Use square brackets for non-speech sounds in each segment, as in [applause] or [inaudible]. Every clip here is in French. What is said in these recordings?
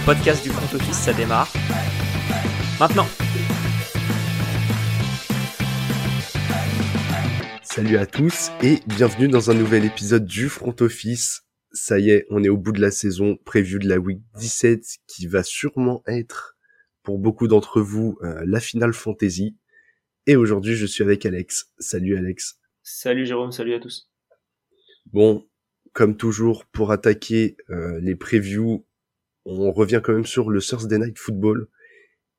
le podcast du front office, ça démarre. Maintenant Salut à tous et bienvenue dans un nouvel épisode du front office. Ça y est, on est au bout de la saison prévue de la week 17 qui va sûrement être pour beaucoup d'entre vous euh, la finale fantasy. Et aujourd'hui, je suis avec Alex. Salut Alex. Salut Jérôme, salut à tous. Bon, comme toujours, pour attaquer euh, les previews, on revient quand même sur le Thursday Night Football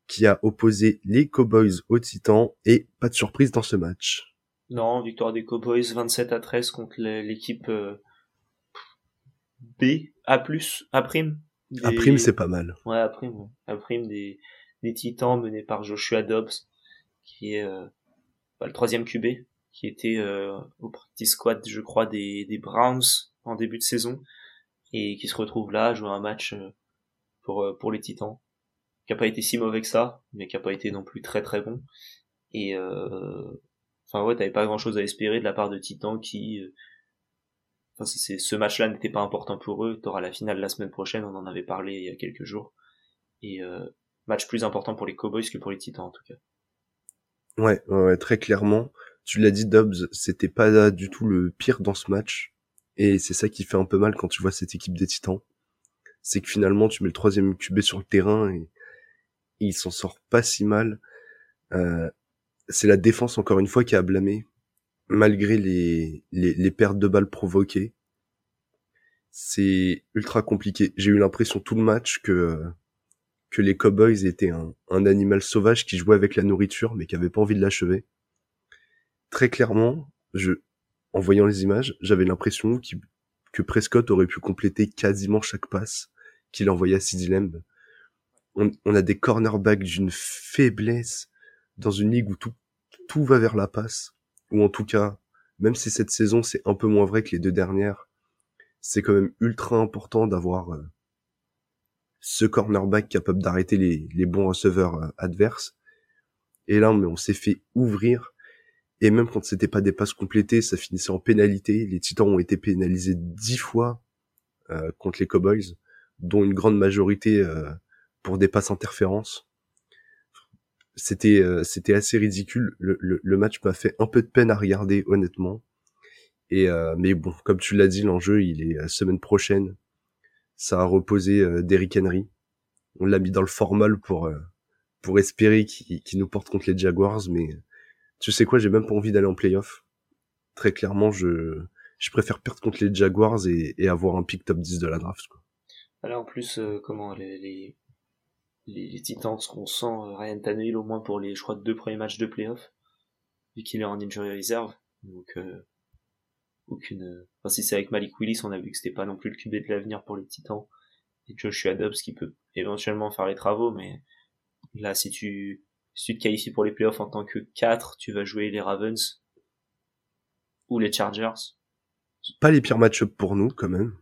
qui a opposé les Cowboys aux Titans et pas de surprise dans ce match. Non, victoire des Cowboys 27 à 13 contre l'équipe euh, B, A+, A'. Des... A', c'est pas mal. Ouais, A', ouais. A' des, des Titans menés par Joshua Dobbs, qui est euh, bah, le troisième QB, qui était euh, au practice squad, je crois, des, des Browns en début de saison, et qui se retrouve là à jouer un match euh, pour, euh, pour les Titans, qui a pas été si mauvais que ça, mais qui a pas été non plus très très bon. Et euh, enfin ouais, t'avais pas grand chose à espérer de la part de Titans qui euh, Enfin, c'est, ce match-là n'était pas important pour eux. T'auras la finale la semaine prochaine, on en avait parlé il y a quelques jours. Et euh, match plus important pour les Cowboys que pour les Titans en tout cas. Ouais, ouais très clairement. Tu l'as dit, Dobbs, c'était pas du tout le pire dans ce match. Et c'est ça qui fait un peu mal quand tu vois cette équipe des Titans. C'est que finalement, tu mets le troisième QB sur le terrain et, il s'en sort pas si mal. Euh, c'est la défense, encore une fois, qui a blâmé, malgré les, les, les pertes de balles provoquées. C'est ultra compliqué. J'ai eu l'impression tout le match que que les Cowboys étaient un, un, animal sauvage qui jouait avec la nourriture mais qui avait pas envie de l'achever. Très clairement, je, en voyant les images, j'avais l'impression que Prescott aurait pu compléter quasiment chaque passe qu'il envoyait à Sid. On, on, a des cornerbacks d'une faiblesse dans une ligue où tout, tout va vers la passe, ou en tout cas, même si cette saison c'est un peu moins vrai que les deux dernières, c'est quand même ultra important d'avoir euh, ce cornerback capable d'arrêter les, les, bons receveurs euh, adverses. Et là, on s'est fait ouvrir. Et même quand c'était pas des passes complétées, ça finissait en pénalité. Les Titans ont été pénalisés dix fois euh, contre les Cowboys, dont une grande majorité euh, pour des passes interférences. C'était euh, c'était assez ridicule. Le, match m'a fait un peu de peine à regarder, honnêtement. Et euh, mais bon, comme tu l'as dit, l'enjeu il est la semaine prochaine ça a reposé Derrick Henry. On l'a mis dans le formal pour pour espérer qu'il nous porte contre les Jaguars, mais tu sais quoi, j'ai même pas envie d'aller en playoff. Très clairement, je je préfère perdre contre les Jaguars et, et avoir un pick top 10 de la draft. Quoi. Alors en plus, euh, comment les, les, les, Titans, qu'on sent euh, Ryan Tannehill au moins pour les, je crois, deux premiers matchs de playoff, vu qu'il est en injury reserve. Donc euh, aucune. Enfin, si c'est avec Malik Willis, on a vu que c'était pas non plus le QB de l'avenir pour les Titans. Et Joshua Dobbs qui peut éventuellement faire les travaux, mais là, si tu, si tu te qualifies pour les playoffs en tant que 4, tu vas jouer les Ravens ou les Chargers. Pas les pires match pour nous, quand même.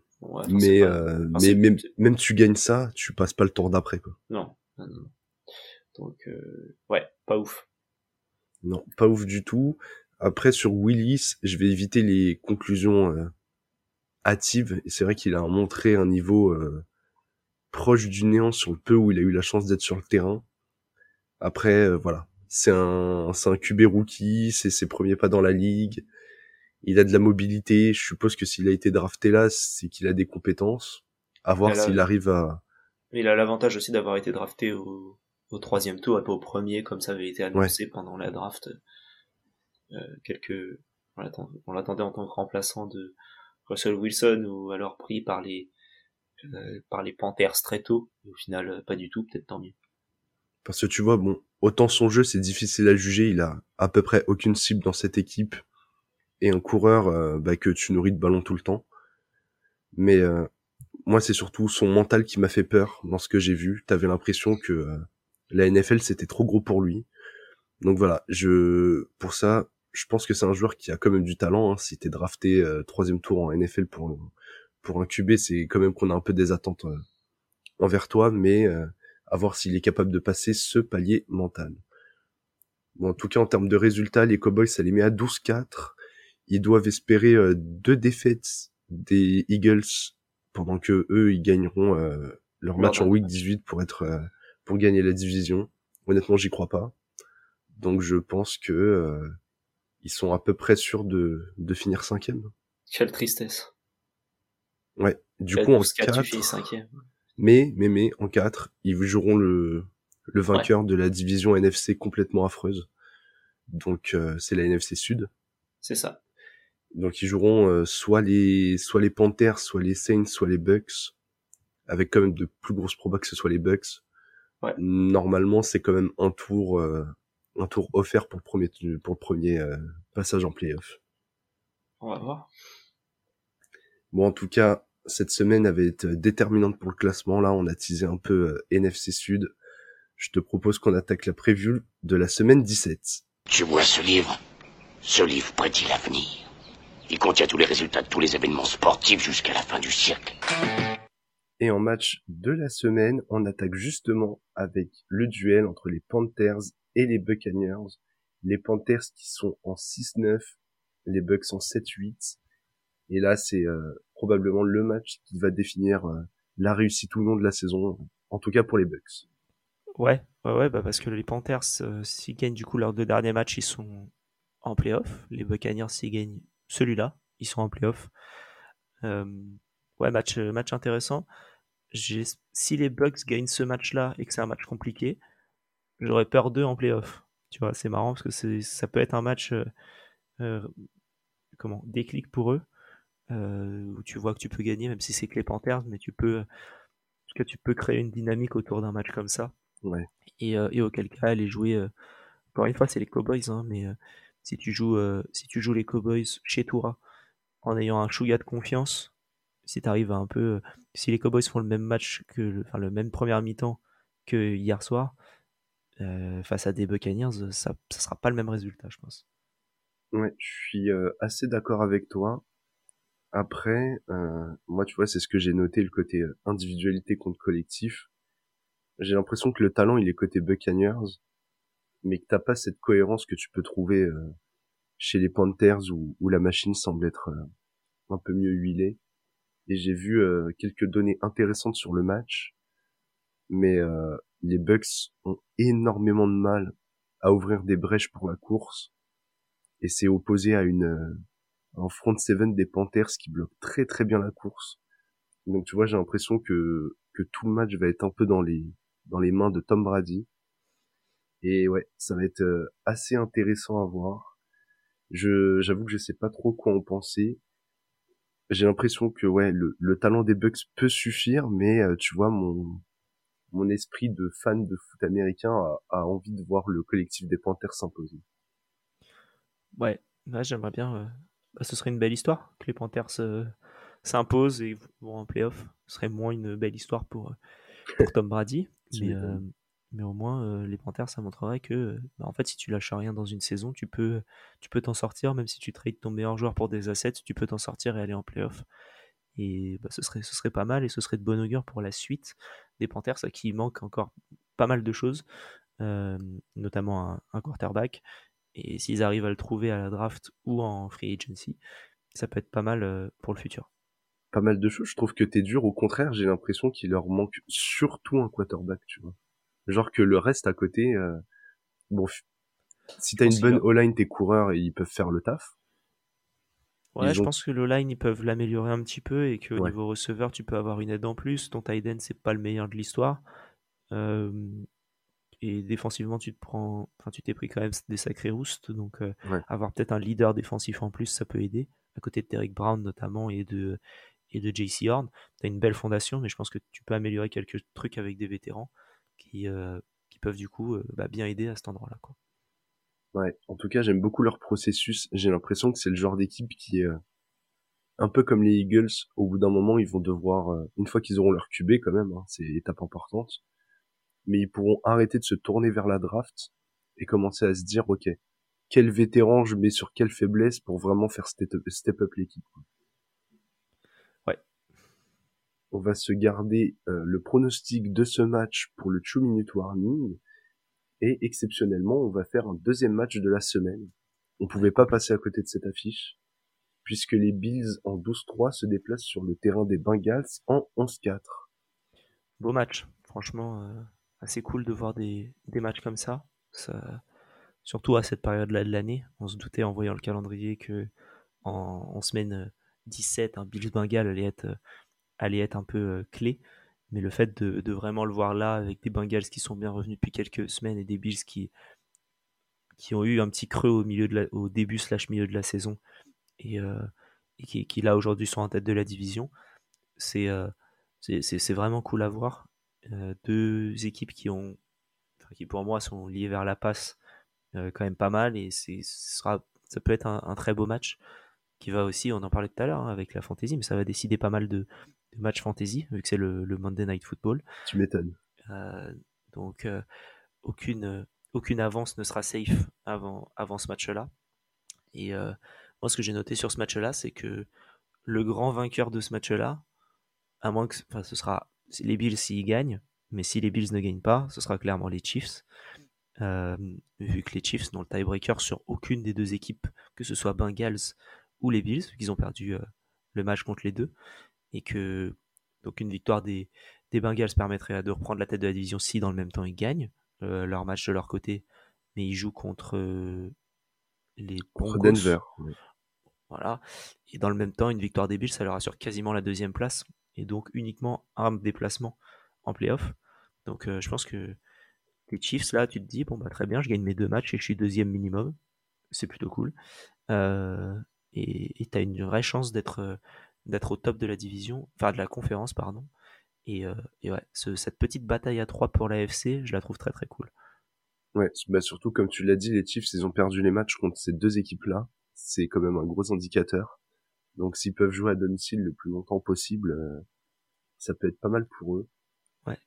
Mais, euh, mais même, même tu gagnes ça, tu passes pas le tour d'après, quoi. Non. non, non. Donc, euh, ouais, pas ouf. Non, pas ouf du tout. Après, sur Willis, je vais éviter les conclusions euh, hâtives. Et c'est vrai qu'il a montré un niveau euh, proche du néant sur le peu où il a eu la chance d'être sur le terrain. Après, euh, voilà. C'est un, c'est un QB rookie, c'est ses premiers pas dans la ligue. Il a de la mobilité. Je suppose que s'il a été drafté là, c'est qu'il a des compétences. À voir s'il arrive à... Il a l'avantage aussi d'avoir été drafté au, au troisième tour et pas au premier, comme ça avait été annoncé pendant la draft. Euh, quelques on l'attendait en tant que remplaçant de Russell Wilson ou alors pris par les euh, par les Panthers très tôt et au final euh, pas du tout peut-être tant mieux parce que tu vois bon autant son jeu c'est difficile à juger il a à peu près aucune cible dans cette équipe et un coureur bah, que tu nourris de ballon tout le temps mais moi c'est surtout son mental qui m'a fait peur dans ce que j'ai vu t'avais l'impression que la NFL c'était trop gros pour lui donc voilà je pour ça je pense que c'est un joueur qui a quand même du talent. Hein. Si t'es drafté euh, troisième tour en NFL pour pour un QB, c'est quand même qu'on a un peu des attentes euh, envers toi, mais euh, à voir s'il est capable de passer ce palier mental. Bon, en tout cas, en termes de résultats, les Cowboys, ça les met à 12-4. Ils doivent espérer deux défaites des Eagles pendant que eux, ils gagneront leur match en week 18 pour être euh, pour gagner la division. Honnêtement, j'y crois pas. Donc je pense que euh, ils sont à peu près sûrs de, de finir cinquième. Quelle tristesse. Ouais. Du coup en 4, mais mais mais en 4, ils joueront le le vainqueur de la division NFC complètement affreuse. Donc euh, c'est la NFC Sud. C'est ça. Donc ils joueront soit les soit les Panthers, soit les Saints, soit les Bucks avec quand même de plus grosses probas que ce soit les Bucks. Ouais. Normalement, c'est quand même un tour, euh, un tour offert pour le premier, pour le premier euh, passage en playoff. On va voir. Bon, en tout cas, cette semaine avait été déterminante pour le classement. Là, on a teasé un peu euh, NFC Sud. Je te propose qu'on attaque la preview de la semaine 17. Tu vois ce livre? Ce livre prédit l'avenir. Il contient tous les résultats de tous les événements sportifs jusqu'à la fin du siècle. Et en match de la semaine, on attaque justement avec le duel entre les Panthers et les Buccaneers. Les Panthers qui sont en 6-9, les Bucks en 7-8. Et là, c'est euh, probablement le match qui va définir euh, la réussite ou non de la saison, en tout cas pour les Bucks. Ouais, ouais, ouais bah parce que les Panthers, euh, s'ils gagnent du coup leurs deux derniers matchs, ils sont en playoff. Les Buccaneers, s'ils gagnent celui-là, ils sont en playoff. ouais, match, match intéressant si les Bucks gagnent ce match-là et que c'est un match compliqué, j'aurais peur d'eux en playoff. Tu vois, c'est marrant parce que ça peut être un match euh, euh, comment déclic pour eux euh, où tu vois que tu peux gagner même si c'est que les Panthers, mais tu peux que tu peux créer une dynamique autour d'un match comme ça. Ouais. Et, et, auquel cas aller jouer encore une fois c'est les Cowboys hein, mais si tu joues si tu joues les Cowboys chez toi en ayant un chouïa de confiance si tu un peu. Euh, si les Cowboys font le même match que. Le, même première mi-temps que hier soir, euh, face à des Buccaneers, ça ne sera pas le même résultat, je pense. Ouais, je suis euh, assez d'accord avec toi. Après, moi, tu vois, c'est ce que j'ai noté, le côté individualité contre collectif. J'ai l'impression que le talent, il est côté Buccaneers, mais que t'as pas cette cohérence que tu peux trouver chez les Panthers où, la machine semble être un peu mieux huilée et j'ai vu euh, quelques données intéressantes sur le match, mais euh, les Bucks ont énormément de mal à ouvrir des brèches pour la course, et c'est opposé à une euh, un front seven des Panthers qui bloque très très bien la course. Donc tu vois, j'ai l'impression que que tout le match va être un peu dans les dans les mains de Tom Brady. Et ouais, ça va être assez intéressant à voir. Je j'avoue que je sais pas trop quoi en penser j'ai l'impression que ouais le, le, talent des Bucks peut suffire mais euh, tu vois mon mon esprit de fan de foot américain a, a envie de voir le collectif des Panthers s'imposer. Ouais, bah, j'aimerais bien. Euh, bah, ce serait une belle histoire que les Panthers euh, s'imposent et vont en playoff. Ce serait moins une belle histoire pour, pour Tom Brady. mais, mais au moins euh, les Panthers ça montrerait que bah, en fait si tu lâches rien dans une saison tu peux tu peux t'en sortir même si tu trades ton meilleur joueur pour des assets tu peux t'en sortir et aller en playoff. Et bah, ce serait ce serait pas mal et ce serait de bon augure pour la suite des Panthers à qui il manque encore pas mal de choses euh, notamment un, un, quarterback. Et s'ils arrivent à le trouver à la draft ou en free agency ça peut être pas mal euh, pour le futur. Pas mal de choses. Je trouve que t'es dur. Au contraire j'ai l'impression qu'il leur manque surtout un quarterback tu vois Genre que le reste à côté, euh, bon, si t'as une bonne O-line, tes coureurs, ils peuvent faire le taf. Ouais, je pense que l'O-line, ils peuvent l'améliorer un petit peu et qu'au niveau receveur, tu peux avoir une aide en plus. Ton tight end, c'est pas le meilleur de l'histoire. Euh, et défensivement, tu te prends, enfin, tu t'es pris quand même des sacrés roustes. Donc, euh, avoir peut-être un leader défensif en plus, ça peut aider. À côté de Derek Brown notamment et de, et de JC Horn. Tu as une belle fondation, mais je pense que tu peux améliorer quelques trucs avec des vétérans qui, euh, qui peuvent du coup euh, bah, bien aider à cet endroit-là. Quoi. Ouais, en tout cas, j'aime beaucoup leur processus. J'ai l'impression que c'est le genre d'équipe qui euh, un peu comme les Eagles. Au bout d'un moment, ils vont devoir, une fois qu'ils auront leur QB quand même, hein, c'est étape importante, mais ils pourront arrêter de se tourner vers la draft et commencer à se dire, ok, quel vétéran je mets sur quelle faiblesse pour vraiment faire step up, step up l'équipe on va se garder euh, le pronostic de ce match pour le 2 minute warning et exceptionnellement on va faire un deuxième match de la semaine. On pouvait pas passer à côté de cette affiche puisque les Bills en 12-3 se déplacent sur le terrain des Bengals en 11-4. beau match. Franchement, euh, assez cool de voir des, matchs comme ça. Surtout à cette période-là de l'année. On se doutait en voyant le calendrier que en, semaine 17, un Bills Bengal allait être, allait être un peu clé. Mais le fait de, vraiment le voir là, avec des Bengals qui sont bien revenus depuis quelques semaines et des Bills qui, qui ont eu un petit creux au, milieu au début slash milieu de la saison et, euh, qui, là aujourd'hui sont en tête de la division, c'est euh, vraiment cool à voir. Euh, deux équipes qui ont qui pour moi sont liées vers la passe quand même pas mal et c'est sera ça peut être un, très beau match qui va aussi, on en parlait tout à l'heure hein, avec la fantasy, mais ça va décider pas mal de, de matchs fantasy vu que c'est le, le, Monday Night Football. Tu m'étonnes. donc aucune aucune avance ne sera safe avant, avant ce match-là. Et euh, moi, ce que j'ai noté sur ce match-là, c'est que le grand vainqueur de ce match-là, à moins que enfin, ce sera les Bills s'ils gagnent, mais si les Bills ne gagnent pas, ce sera clairement les Chiefs. Euh, vu que les Chiefs n'ont le tiebreaker sur aucune des deux équipes, que ce soit Bengals ou les Bills, qu'ils ont perdu euh, le match contre les deux, et que donc une victoire des, des Bengals permettrait de reprendre la tête de la division si dans le même temps ils gagnent. Euh, leur match de leur côté, mais ils jouent contre euh, les Broncos. Denver. Voilà. Et dans le même temps, une victoire des Bills, ça leur assure quasiment la deuxième place, et donc uniquement un déplacement en playoff. Donc euh, je pense que les Chiefs, là, tu te dis, bon, bah très bien, je gagne mes deux matchs et je suis deuxième minimum. C'est plutôt cool. et tu as une vraie chance d'être d'être au top de la division, enfin de la conférence, pardon. Et, euh, ouais, cette petite bataille à 3 pour l'AFC, je la trouve très très cool. Ouais, bah surtout comme tu l'as dit, les Chiefs, ils ont perdu les matchs contre ces deux équipes-là. C'est quand même un gros indicateur. Donc s'ils peuvent jouer à domicile le plus longtemps possible, euh, ça peut être pas mal pour eux. Ouais.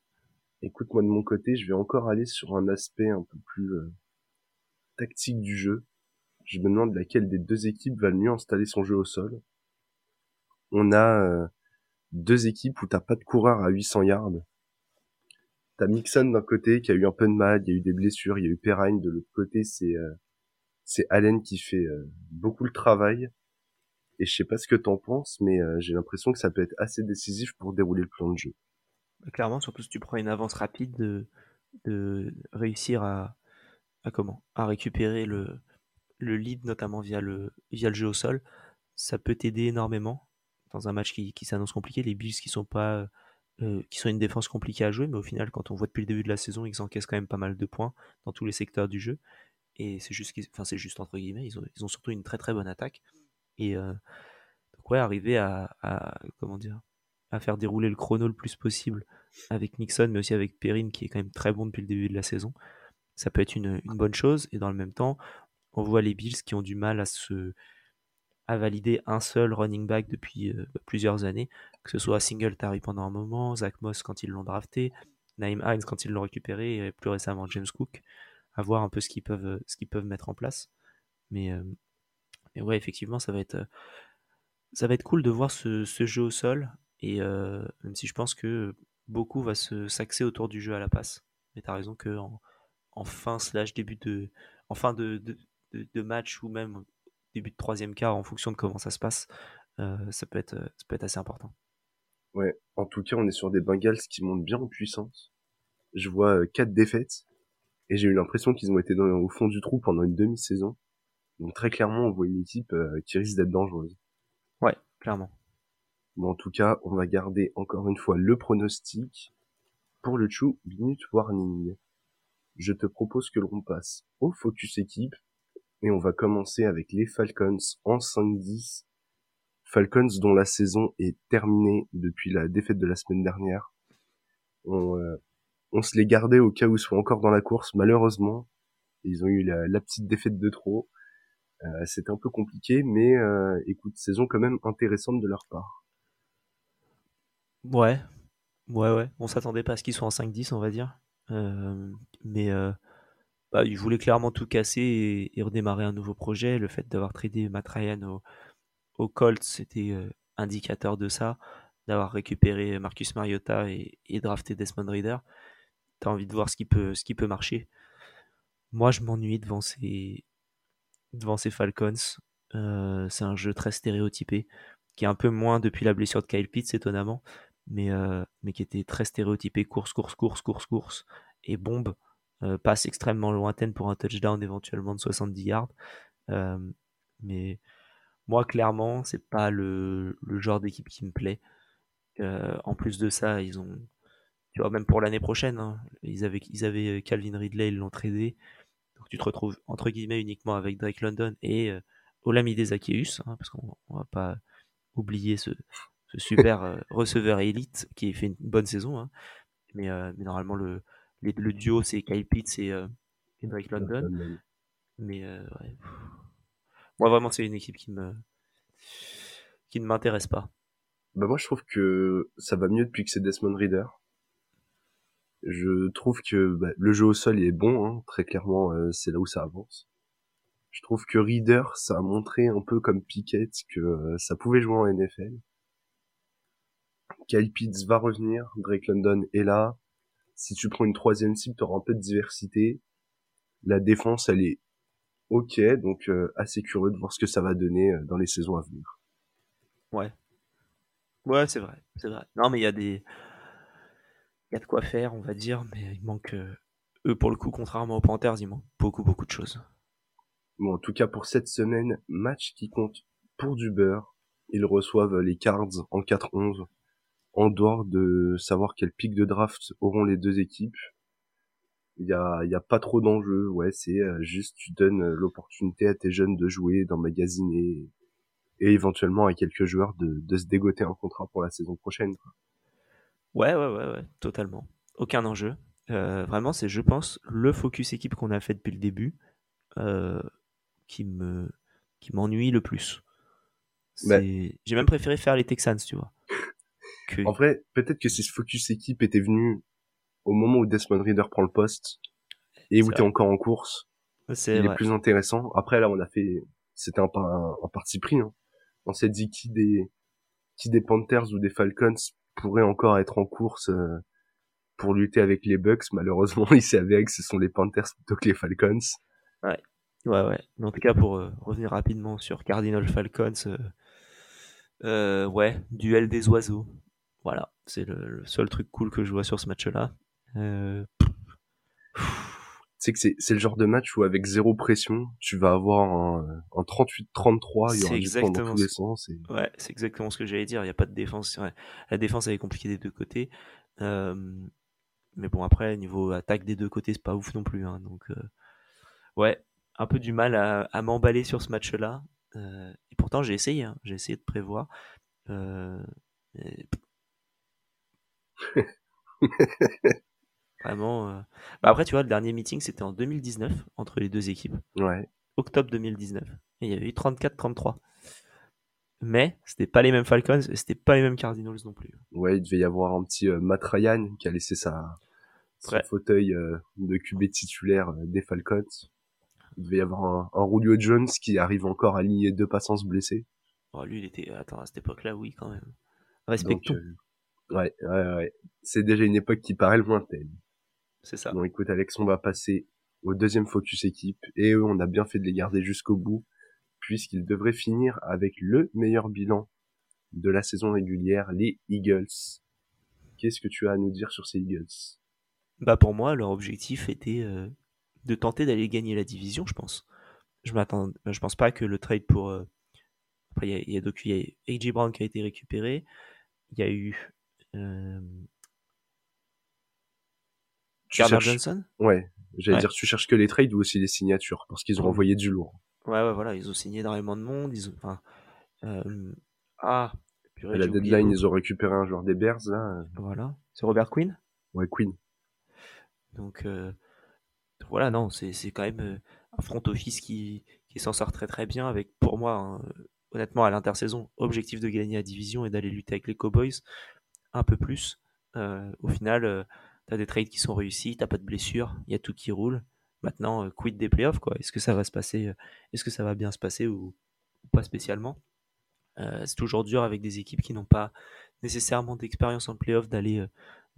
Écoute, moi de mon côté, je vais encore aller sur un aspect un peu plus euh, tactique du jeu. Je me demande laquelle des deux équipes va le mieux installer son jeu au sol. On a deux équipes où t'as pas de coureur à 800 yards. T'as Mixon d'un côté qui a eu un peu de mal, il y a eu des blessures, il y a eu Perrine de l'autre côté, c'est euh, Allen qui fait euh, beaucoup le travail. Et je sais pas ce que t'en penses, mais euh, j'ai l'impression que ça peut être assez décisif pour dérouler le plan de jeu. Bah, clairement, surtout si tu prends une avance rapide de, réussir à, récupérer le, le lead notamment via le via le jeu au sol, ça peut t'aider énormément dans un match qui, s'annonce compliqué. Les Bills qui sont pas euh, qui sont une défense compliquée à jouer, mais au final, quand on voit depuis le début de la saison, ils encaissent quand même pas mal de points dans tous les secteurs du jeu. Et c'est juste, enfin c'est juste entre guillemets, ils ont, surtout une très très bonne attaque. Et euh, donc ouais, arriver à, à, comment dire, à faire dérouler le chrono le plus possible avec Nixon, mais aussi avec Perrine qui est quand même très bon depuis le début de la saison, ça peut être une, une bonne chose. Et dans le même temps, on voit les Bills qui ont du mal à se a validé un seul running back depuis euh, plusieurs années, que ce soit Singletary pendant un moment, Zach Moss quand ils l'ont drafté, Naïm Hines quand ils l'ont récupéré, et plus récemment James Cook, à voir un peu ce qu'ils peuvent, euh, ce qu'ils peuvent mettre en place. Mais, euh, mais ouais, effectivement, ça va être, ça va être cool de voir ce, jeu au sol, et même si je pense que beaucoup va se s'axer autour du jeu à la passe. Mais t'as raison que en, en, fin slash début de, en fin de, de match ou même début de troisième quart en fonction de comment ça se passe, euh, ça, peut être, ça peut être assez important. Ouais, en tout cas, on est sur des Bengals qui montent bien en puissance. Je vois euh, quatre défaites et j'ai eu l'impression qu'ils ont été dans, au fond du trou pendant une demi-saison. Donc très clairement, on voit une équipe euh, qui risque d'être dangereuse. Ouais, clairement. Mais en tout cas, on va garder encore une fois le pronostic pour le True Minute Warning. Je te propose que l'on passe au focus équipe et on va commencer avec les Falcons en 5-10. Falcons dont la saison est terminée depuis la défaite de la semaine dernière. On, euh, on se les gardait au cas où ils soient encore dans la course. Malheureusement, ils ont eu la, petite défaite de trop. Euh, C'était un peu compliqué, mais euh, écoute, saison quand même intéressante de leur part. Ouais, ouais, ouais. On s'attendait pas à ce qu'ils soient en 5-10, on va dire. Mais bah, il voulait clairement tout casser et, redémarrer un nouveau projet. Le fait d'avoir tradé Matt Ryan au, au Colts, c'était euh, indicateur de ça. D'avoir récupéré Marcus Mariota et, drafté Desmond Reader. T'as envie de voir ce qui peut, ce qui peut marcher. Moi, je m'ennuie devant ces, devant ces Falcons. Euh, c'est un jeu très stéréotypé, qui est un peu moins depuis la blessure de Kyle Pitts, étonnamment. mais, mais qui était très stéréotypé course, course, course, course, course et bombe. Passe extrêmement lointaine pour un touchdown éventuellement de 70 yards. mais moi, clairement, c'est pas le, le genre d'équipe qui me plaît. en plus de ça, ils ont, tu vois, même pour l'année prochaine, hein, ils, avaient, ils avaient Calvin Ridley, ils l'ont tradé. Donc tu te retrouves entre guillemets uniquement avec Drake London et euh, Olamide hein, parce qu'on va pas oublier ce, ce super receveur élite qui fait une bonne saison. Hein. Mais, mais, normalement, le, le duo, c'est Kyle Pitts et, Drake London. Mais ouais. Moi, vraiment, c'est une équipe qui me qui ne m'intéresse pas. Bah moi, je trouve que ça va mieux depuis que c'est Desmond Reader. Je trouve que bah, le jeu au sol est bon, hein, très clairement, euh, c'est là où ça avance. Je trouve que Reader, ça a montré un peu comme Pickett que euh, ça pouvait jouer en NFL. Kyle Pitts va revenir, Drake London est là. Si tu prends une troisième cible, tu auras un peu de diversité. La défense, elle est ok, donc euh, assez curieux de voir ce que ça va donner euh, dans les saisons à venir. Ouais. Ouais, c'est vrai, c'est vrai. Non, mais il y a des, il y a de quoi faire, on va dire, mais il manque, euh, eux pour le coup, contrairement aux Panthers, il manque beaucoup, beaucoup de choses. Bon, en tout cas pour cette semaine, match qui compte pour du beurre. Ils reçoivent les Cards en 4-11, en dehors de savoir quel pic de draft auront les deux équipes il y a, y a pas trop d'enjeux. Ouais, c'est euh, juste tu donnes euh, l'opportunité à tes jeunes de jouer, d'emmagasiner et éventuellement à quelques joueurs de, de se dégoter un contrat pour la saison prochaine. Ouais, ouais, ouais, ouais, totalement. Aucun enjeu. Euh, vraiment, c'est, je pense, le focus équipe qu'on a fait depuis le début euh, qui me qui m'ennuie le plus. J'ai même préféré faire les Texans, tu vois. En vrai, peut-être que si ce focus équipe était venu au moment où Desmond Reader prend le poste et où t'es encore en course, il est plus intéressant. Après là, on a fait, c'était un, un, parti pris. Hein. On s'est dit qui des qui des Panthers ou des Falcons pourrait encore être en course euh, pour lutter avec les Bucks. Malheureusement, [laughs] il s'est avéré que ce sont les Panthers plutôt que les Falcons. Ouais, ouais, ouais. en tout cas, pour euh, revenir rapidement sur Cardinal Falcons, euh, ouais, duel des oiseaux. Voilà, c'est le, seul truc cool que je vois sur ce match-là. Euh... C'est que c'est le genre de match où avec zéro pression, tu vas avoir un, un 38-33, il y aura exactement dans tous les sens. Ouais, c'est exactement ce que j'allais dire. Il n'y a pas de défense. La défense elle est compliquée des deux côtés. Euh... Mais bon après niveau attaque des deux côtés c'est pas ouf non plus. Hein. Donc euh... ouais, un peu du mal à, à m'emballer sur ce match-là. Euh... Et pourtant j'ai essayé, hein. j'ai essayé de prévoir. Euh... [laughs] Vraiment. Euh... Bah après, tu vois, le dernier meeting, c'était en 2019 entre les deux équipes. Ouais. Octobre 2019. Et il y avait eu 34-33. Mais c'était pas les mêmes Falcons et c'était pas les mêmes Cardinals non plus. Ouais, il devait y avoir un petit euh, Matt Ryan qui a laissé sa, son fauteuil euh, de QB titulaire euh, des Falcons. Il devait y avoir un, un Julio Jones qui arrive encore à aligner deux passants blessés. Oh, lui, il était. Attends, à cette époque-là, oui, quand même. Respectons. Ouais, ouais, ouais. C'est déjà une époque qui paraît lointaine. C'est ça. Bon, écoute, Alex, on va passer au deuxième focus équipe. Et eux, on a bien fait de les garder jusqu'au bout, puisqu'ils devraient finir avec le meilleur bilan de la saison régulière, les Eagles. Qu'est-ce que tu as à nous dire sur ces Eagles? Bah pour moi, leur objectif était euh, de tenter d'aller gagner la division, je pense. Je m'attends, je pense pas que le trade pour euh, après il y a, y a, AJ Brown qui a été récupéré, il y a eu euh, Gardner Johnson? Ouais, j'allais dire, tu cherches que les trades ou aussi les signatures, parce qu'ils ont envoyé du lourd. Ouais, ouais, voilà, ils ont signé énormément de monde, ils ont, enfin, euh... ah, purée, à la deadline, ils ont récupéré un joueur des Bears, là. Voilà. C'est Robert Quinn? Ouais, Quinn. Donc, euh... voilà, non, c'est, c'est quand même euh, un front office qui, qui s'en sort très très bien avec, pour moi, hein, honnêtement, à l'intersaison, objectif de gagner la division et d'aller lutter avec les Cowboys un peu plus. Euh, au final, euh, t'as des trades qui sont réussis, t'as pas de blessures, il y a tout qui roule. Maintenant, euh, quid des playoffs, quoi? Est-ce que ça va se passer, est-ce que ça va bien se passer ou, pas spécialement? C'est toujours dur avec des équipes qui n'ont pas nécessairement d'expérience en playoffs d'aller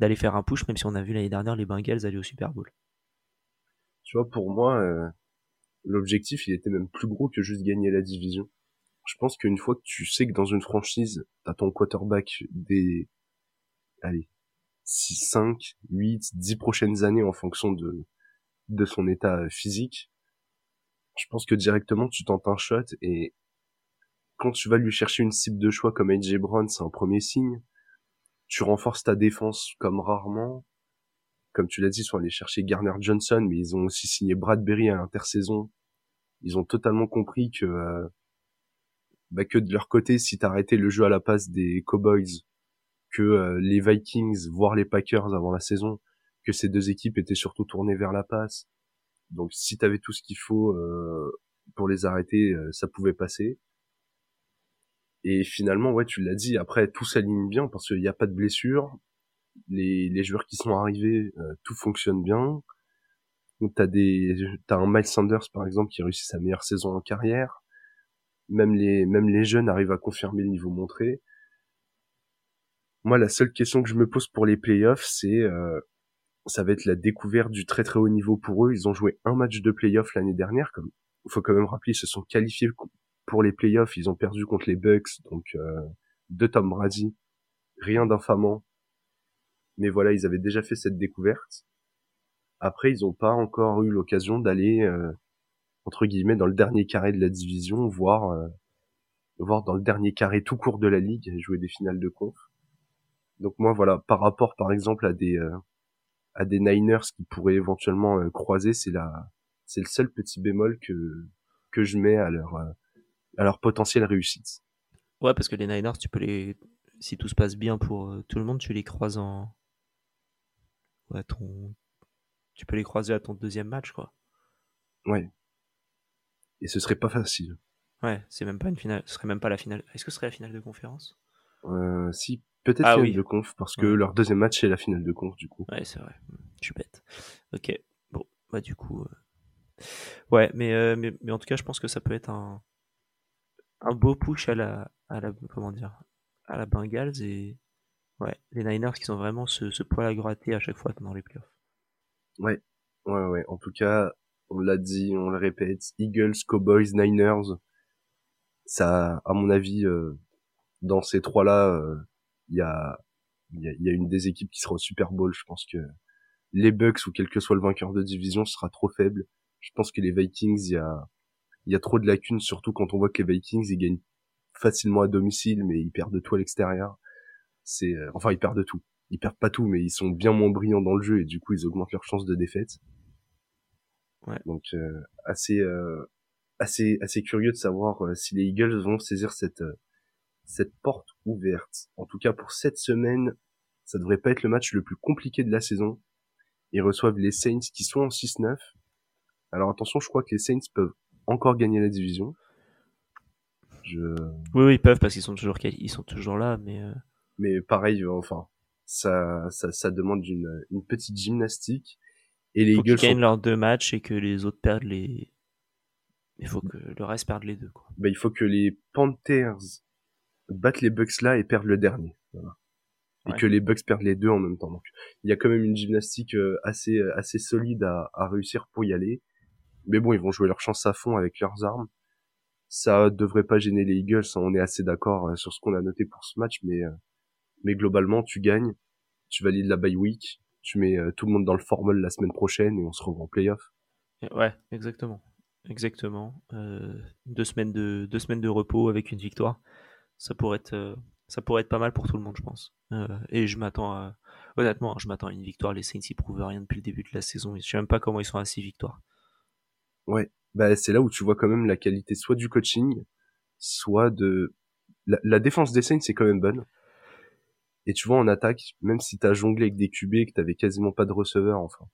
d'aller faire un push, même si on a vu l'année dernière les Bengals aller au Super Bowl. Tu vois, pour moi, l'objectif, il était même plus gros que juste gagner la division. Je pense qu'une fois que tu sais que dans une franchise, t'as ton quarterback des allez, 6, 5, 8, 10 prochaines années en fonction de, de son état physique, je pense que directement tu tentes un shot et quand tu vas lui chercher une cible de choix comme AJ Brown, c'est un premier signe. Tu renforces ta défense comme rarement. Comme tu l'as dit, ils sont allés chercher Garner Johnson, mais ils ont aussi signé Bradbury à l'intersaison. Ils ont totalement compris que euh, bah, que de leur côté, si t'arrêtais le jeu à la passe des Cowboys, que euh, les Vikings, voire les Packers avant la saison, que ces deux équipes étaient surtout tournées vers la passe. Donc si t'avais tout ce qu'il faut euh, pour les arrêter, ça pouvait passer. Et finalement, ouais, tu l'as dit, après tout s'aligne bien parce qu'il n'y a pas de blessure. Les, joueurs qui sont arrivés, euh, tout fonctionne bien. T'as des, t'as un Miles Sanders par exemple qui réussit sa meilleure saison en carrière. Même les, même les jeunes arrivent à confirmer le niveau montré. Moi, la seule question que je me pose pour les playoffs, c'est, euh, ça va être la découverte du très très haut niveau pour eux. Ils ont joué un match de playoffs l'année dernière, comme il faut quand même rappeler, ils se sont qualifiés pour les playoffs, ils ont perdu contre les Bucks, donc euh, de Tom Brady, rien d'infamant. Mais voilà, ils avaient déjà fait cette découverte. Après, ils n'ont pas encore eu l'occasion d'aller euh, entre guillemets dans le dernier carré de la division, voire euh, voir dans le dernier carré tout court de la ligue, jouer des finales de conf. Donc moi voilà, par rapport par exemple à des euh, à des Niners qui pourraient éventuellement croiser, c'est la c'est le seul petit bémol que que je mets à leur à leur potentielle réussite. Ouais, parce que les Niners, tu peux les, si tout se passe bien pour euh, tout le monde, tu les croises en, ouais, ton, tu peux les croiser à ton deuxième match, quoi. Ouais. Et ce serait pas facile. Ouais, c'est même pas une finale, ce serait même pas la finale. Est-ce que ce serait la finale de conférence? Euh, Si, peut-être ah, finale oui. de conf, parce que leur deuxième match c'est la finale de conf du coup. Ouais, c'est vrai. Je suis bête. Ok. Bon, bah du coup, euh... ouais, mais, euh, mais mais en tout cas, je pense que ça peut être un un beau push à la, à la, comment dire, à la Bengals et ouais, les Niners qui sont vraiment ce, ce poil à gratter à chaque fois pendant les playoffs. Ouais, ouais, ouais. En tout cas, on l'a dit, on le répète, Eagles, Cowboys, Niners, ça, à mon avis, euh, dans ces trois-là, il y a, il y a, y a une des équipes qui sera au Super Bowl. Je pense que les Bucks ou quel que soit le vainqueur de division sera trop faible. Je pense que les Vikings, il y a, il y a trop de lacunes, surtout quand on voit que les Vikings, ils gagnent facilement à domicile, mais ils perdent de tout à l'extérieur. C'est, euh, enfin, ils perdent de tout. Ils perdent pas tout, mais ils sont bien moins brillants dans le jeu et du coup, ils augmentent leurs chances de défaite. Ouais. Donc, euh, assez, euh, assez, assez curieux de savoir euh, si les Eagles vont saisir cette, euh, cette porte ouverte. En tout cas, pour cette semaine, ça devrait pas être le match le plus compliqué de la saison. Ils reçoivent les Saints qui sont en 6-9. Alors attention, je crois que les Saints peuvent encore gagner la division. Je... Oui, oui, ils peuvent parce qu'ils sont toujours ils sont toujours là, mais. Euh... Mais pareil, enfin, ça, ça, ça demande une, une petite gymnastique. Et les faut Eagles qu'ils gagnent sont... leurs deux matchs et que les autres perdent les. Il faut que le reste perde les deux, quoi. Bah, il faut que les Panthers battent les Bucks là et perdent le dernier. Voilà. Et que les Bucks perdent les deux en même temps. Donc, il y a quand même une gymnastique euh, assez, assez solide à, à réussir pour y aller. Mais bon, ils vont jouer leur chance à fond avec leurs armes. Ça devrait pas gêner les Eagles, hein, on est assez d'accord euh, sur ce qu'on a noté pour ce match, mais, euh, mais globalement, tu gagnes, tu valides la bye week, tu mets euh, tout le monde dans le formol la semaine prochaine et on se revoit en playoff. Ouais, exactement. Exactement. Euh, deux, semaines de, deux semaines de repos avec une victoire. Ça pourrait être, euh, ça pourrait être pas mal pour tout le monde, je pense. Euh, et je m'attends à, honnêtement, je m'attends à une victoire. Les Saints, ils prouvent rien depuis le début de la saison. Je sais même pas comment ils sont à six victoires. Ouais, bah c'est là où tu vois quand même la qualité soit du coaching, soit de la, défense des Saints c'est quand même bonne. Et tu vois en attaque, même si t'as jonglé avec des QB et que t'avais quasiment pas de receveur, enfin,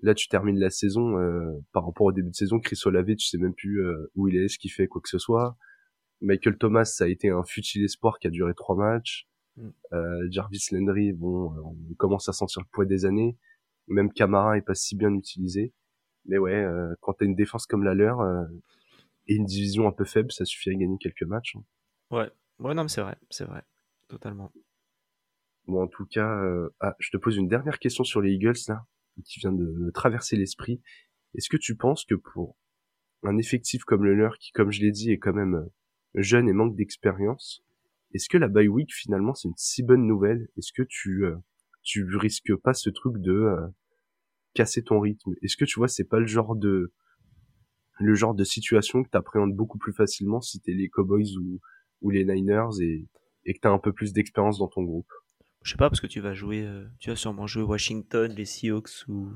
là tu termines la saison euh, par rapport au début de saison, Chris Olave, tu sais même plus où il est, ce qu'il fait, quoi que ce soit. Michael Thomas, ça a été un futile espoir qui a duré trois matchs. Mm. Euh, Jarvis Landry, bon, euh, on commence à sentir le poids des années. Même Camara est pas si bien utilisé. Mais ouais, euh, quand t'as une défense comme la leur euh, et une division un peu faible, ça suffit à gagner quelques matchs. hein. Ouais, ouais, non, mais c'est vrai, c'est vrai, totalement. Bon, en tout cas, euh, ah, je te pose une dernière question sur les Eagles là, qui vient de me traverser l'esprit. Est-ce que tu penses que pour un effectif comme le leur, qui, comme je l'ai dit, est quand même jeune et manque d'expérience, est-ce que la bye week finalement c'est une si bonne nouvelle? Est-ce que tu euh, tu risques pas ce truc de euh, casser ton rythme? Est-ce que tu vois c'est pas le genre de le genre de situation que t'appréhendes beaucoup plus facilement si t'es les Cowboys ou ou les Niners et et que t'as un peu plus d'expérience dans ton groupe? Je sais pas parce que tu vas jouer euh, tu vas sûrement jouer Washington, les Seahawks ou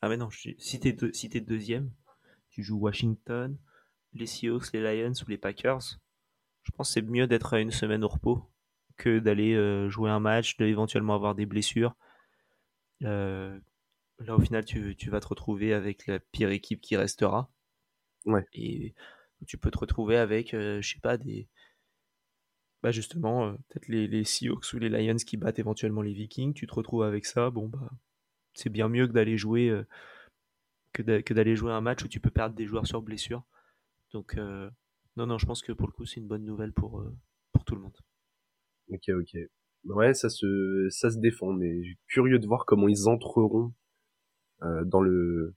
ah mais non si t'es si t'es deuxième tu joues Washington, les Seahawks, les Lions ou les Packers je pense que c'est mieux d'être à une semaine au repos que d'aller euh, jouer un match, d'éventuellement avoir des blessures. Euh, là, au final, tu, vas te retrouver avec la pire équipe qui restera. Ouais. Et tu peux te retrouver avec, euh, je sais pas, des. Bah justement, peut-être les, les Seahawks ou les Lions qui battent éventuellement les Vikings. Tu te retrouves avec ça. Bon, bah, c'est bien mieux que d'aller jouer. que d'aller jouer un match où tu peux perdre des joueurs sur blessure. Donc, non, non, je pense que pour le coup, c'est une bonne nouvelle pour, euh, pour tout le monde. Ok, ok. Ouais, ça se, ça se défend, mais curieux de voir comment ils entreront euh, dans le,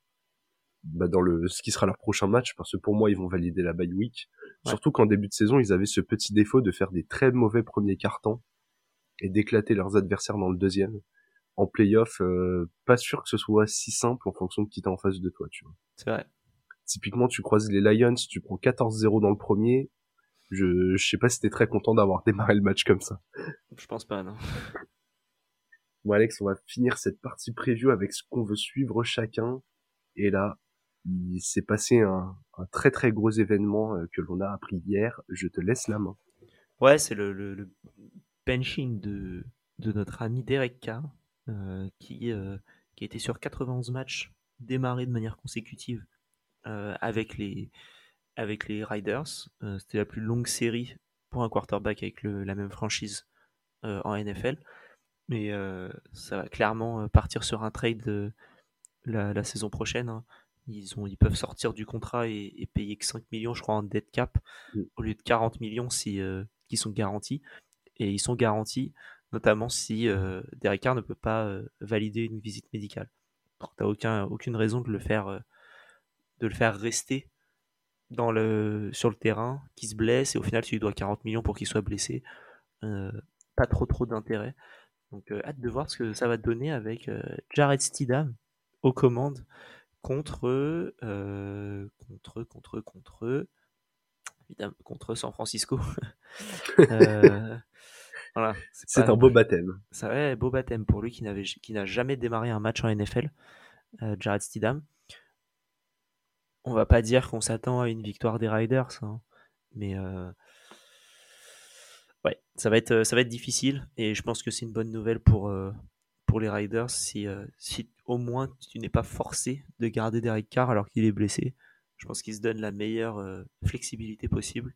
bah dans le, ce qui sera leur prochain match, parce que pour moi, ils vont valider la bye week. Surtout qu'en début de saison, ils avaient ce petit défaut de faire des très mauvais premiers cartons et d'éclater leurs adversaires dans le deuxième. En playoff, euh, pas sûr que ce soit si simple en fonction de qui t'es en face de toi, tu vois. C'est vrai. Typiquement, tu croises les Lions, tu prends 14-0 dans le premier. Je, je sais pas si t'es très content d'avoir [laughs] démarré le match comme ça. Je pense pas, non. Bon, Alex, on va finir cette partie preview avec ce qu'on veut suivre chacun. Et là, il s'est passé un, très très gros événement euh, que l'on a appris hier. Je te laisse la main. Ouais, c'est le, le, benching de, de notre ami Derek Carr, euh, qui, euh, qui a été sur 91 matchs démarrés de manière consécutive avec les avec les Riders. Euh, c'était la plus longue série pour un quarterback avec le, la même franchise euh, en NFL. Mais ça va clairement partir sur un trade la, la, saison prochaine. Hein. Ils, ont, ils peuvent sortir du contrat et, payer que 5 millions, je crois, en dead cap, mm. au lieu de 40 millions si, qui sont garantis. Et ils sont garantis notamment si Derek Carr ne peut pas valider une visite médicale. Donc, tu n'as aucun, aucune raison de le faire de le faire rester dans le, sur le terrain, qui se blesse, et au final, tu lui dois 40 millions pour qu'il soit blessé. Euh, pas trop trop d'intérêt. Donc, euh, hâte de voir ce que ça va donner avec euh, Jared Steedham aux commandes contre, contre, contre, contre, évidemment, contre San Francisco. [laughs] voilà, c'est un beau baptême. Ça ouais, beau baptême pour lui qui n'avait qui n'a jamais démarré un match en NFL. Jared Steedham on va pas dire qu'on s'attend à une victoire des Riders, hein. mais euh, ouais, ça va être ça va être difficile et je pense que c'est une bonne nouvelle pour euh, les Riders si euh, au moins tu n'es pas forcé de garder Derek Carr alors qu'il est blessé. Je pense qu'il se donne la meilleure flexibilité possible.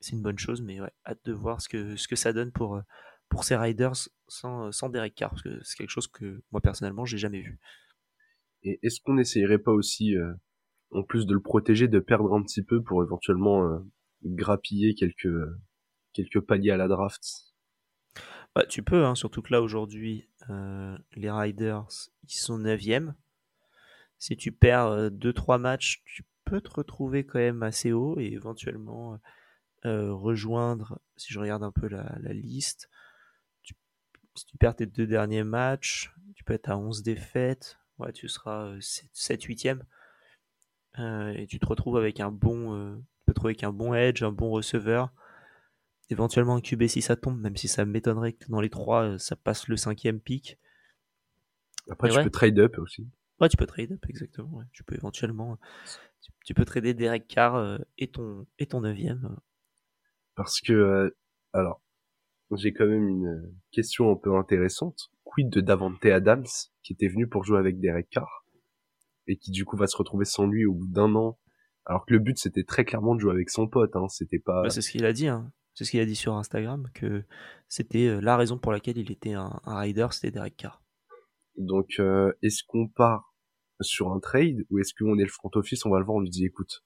C'est une bonne chose, mais ouais, hâte de voir ce que ça donne pour pour ces Riders sans sans Derek Carr parce que c'est quelque chose que moi personnellement j'ai jamais vu. Et est-ce qu'on n'essayerait pas aussi en plus de le protéger, de perdre un petit peu pour éventuellement euh, grappiller quelques quelques paliers à la draft. Bah, tu peux, hein, surtout que là aujourd'hui, euh, les Riders, ils sont 9 Si tu perds 2-3 euh, matchs, tu peux te retrouver quand même assez haut et éventuellement rejoindre, si je regarde un peu la, liste, si tu perds tes deux derniers matchs, tu peux être à 11 défaites, ouais, tu seras 7-8e. Euh, et tu te retrouves avec un bon, euh, tu te avec un bon edge, un bon receveur, éventuellement un QB si ça tombe, même si ça m'étonnerait que dans les trois euh, ça passe le cinquième pic. Après, tu peux trade up aussi. Ouais, tu peux trade up, exactement. Tu peux éventuellement, tu, peux trader Derek Carr et ton et ton neuvième. Parce que, alors, j'ai quand même une question un peu intéressante. Quid de Davante Adams, qui était venu pour jouer avec Derek Carr? Et qui du coup va se retrouver sans lui au bout d'un an. Alors que le but c'était très clairement de jouer avec son pote, hein. c'était pas. Bah, c'est ce qu'il a dit, hein. c'est ce qu'il a dit sur Instagram que c'était euh, la raison pour laquelle il était un, rider, c'était Derek Carr. Donc euh, est-ce qu'on part sur un trade ou est-ce qu'on est le front office, on va le voir, on lui dit écoute,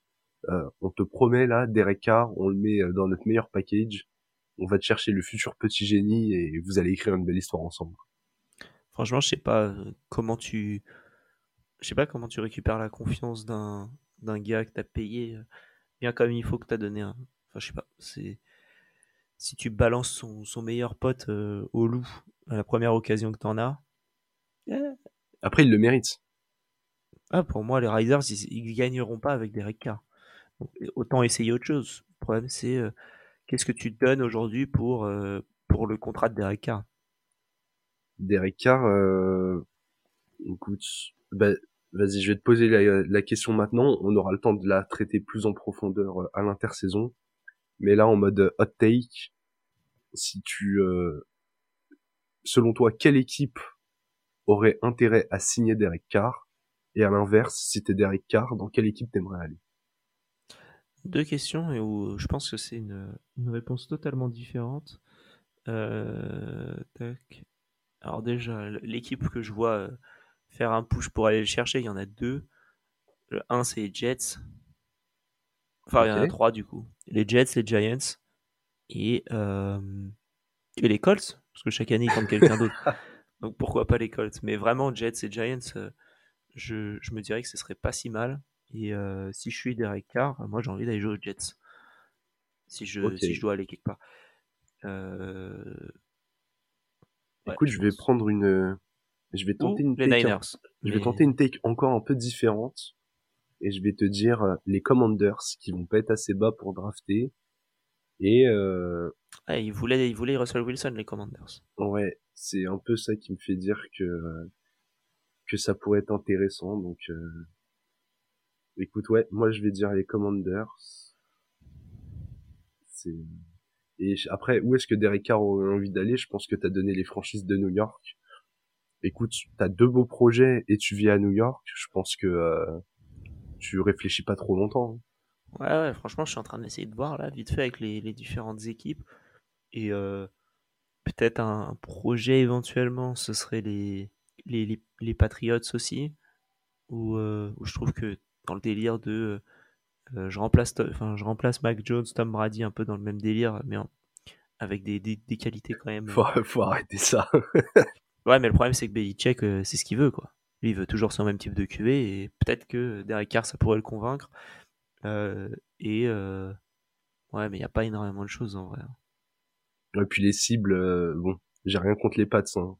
euh, on te promet là Derek Carr, on le met dans notre meilleur package, on va te chercher le futur petit génie et vous allez écrire une belle histoire ensemble. Franchement, je sais pas comment tu je sais pas comment tu récupères la confiance d'un d'un gars que t'as payé euh, bien comme il faut que t'as donné un. Enfin, je sais pas. C'est si tu balances son, son meilleur pote euh, au loup à la première occasion que t'en as. eh, Après, il le mérite. ah, pour moi, les Riders, ils, ils gagneront pas avec Derek Carr. Donc, autant essayer autre chose. Le problème, c'est euh, qu'est-ce que tu te donnes aujourd'hui pour, euh, pour le contrat de Derek Carr? Derek Carr, euh, écoute, bah, vas-y, je vais te poser la, question maintenant. On aura le temps de la traiter plus en profondeur euh, à l'intersaison. Mais là, en mode hot take, si tu, euh, selon toi, quelle équipe aurait intérêt à signer Derek Carr? Et à l'inverse, si t'es Derek Carr, dans quelle équipe t'aimerais aller? Deux questions et où je pense que c'est une, une réponse totalement différente. Euh, tac. Alors déjà, l'équipe que je vois euh, faire un push pour aller le chercher, il y en a deux. Le un, c'est les Jets. Enfin, il y en a trois du coup. Les Jets, les Giants et, euh, et les Colts, parce que chaque année ils prennent quelqu'un d'autre. [laughs] Donc pourquoi pas les Colts? Mais vraiment, Jets et Giants, euh, je, je me dirais que ce serait pas si mal. Et euh, si je suis Derek Carr, moi j'ai envie d'aller jouer aux Jets. Si je, si je dois aller quelque part. Ouais, Écoute, je vais prendre une, je vais Ou tenter une les take, Niners. je vais Mais- tenter une take encore un peu différente. Et je vais te dire euh, les Commanders qui vont pas être assez bas pour drafter. Et euh, Ah, ils voulaient, ils voulaient Russell Wilson, les Commanders. ouais, c'est un peu ça qui me fait dire que euh, que ça pourrait être intéressant. Donc, euh, écoute, ouais, moi je vais dire les Commanders. C'est et après, où est-ce que Derek Carr aurait envie d'aller? Je pense que t'as donné les franchises de New York. Écoute, t'as deux beaux projets et tu vis à New York. Je pense que euh, tu réfléchis pas trop longtemps. hein. Ouais, ouais, franchement, je suis en train d'essayer de voir là, vite fait, avec les, les différentes équipes. Et euh, peut-être un, projet éventuellement, ce serait les, les, les, les Patriots aussi, où, euh, où je trouve que dans le délire de je, remplace, enfin, je remplace Mac Jones, Tom Brady, un peu dans le même délire, mais en- avec des, des, des qualités quand même. Faut, faut arrêter ça. [laughs] Ouais, mais le problème, c'est que Belichick, euh, c'est ce qu'il veut, quoi. Lui, il veut toujours son même type de QV, et peut-être que Derek Carr, ça pourrait le convaincre. Euh, et euh, ouais, mais il n'y a pas énormément de choses en vrai. Et puis les cibles, bon, j'ai rien contre les Pats, hein.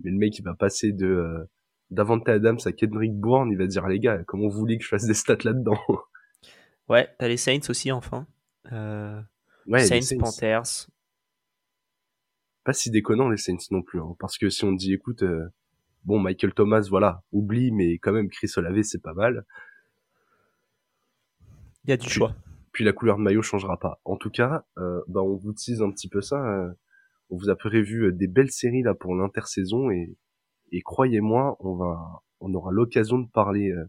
mais le mec il va passer de Davante Adams à Kendrick Bourne, il va dire les gars, comment vous voulez que je fasse des stats là-dedans? Ouais, t'as les Saints aussi, enfin. Ouais, les Saints, Saints, Panthers. Pas si déconnant les Saints non plus, hein, parce que si on dit écoute, euh, bon Michael Thomas, voilà, oublie, mais quand même Chris Olave c'est pas mal. Il y a du choix. Puis la couleur de maillot changera pas. En tout cas, euh, bah on vous tease un petit peu ça. euh, on vous a prévu euh, des belles séries là pour l'intersaison et, et croyez-moi, on va, on aura l'occasion de parler euh,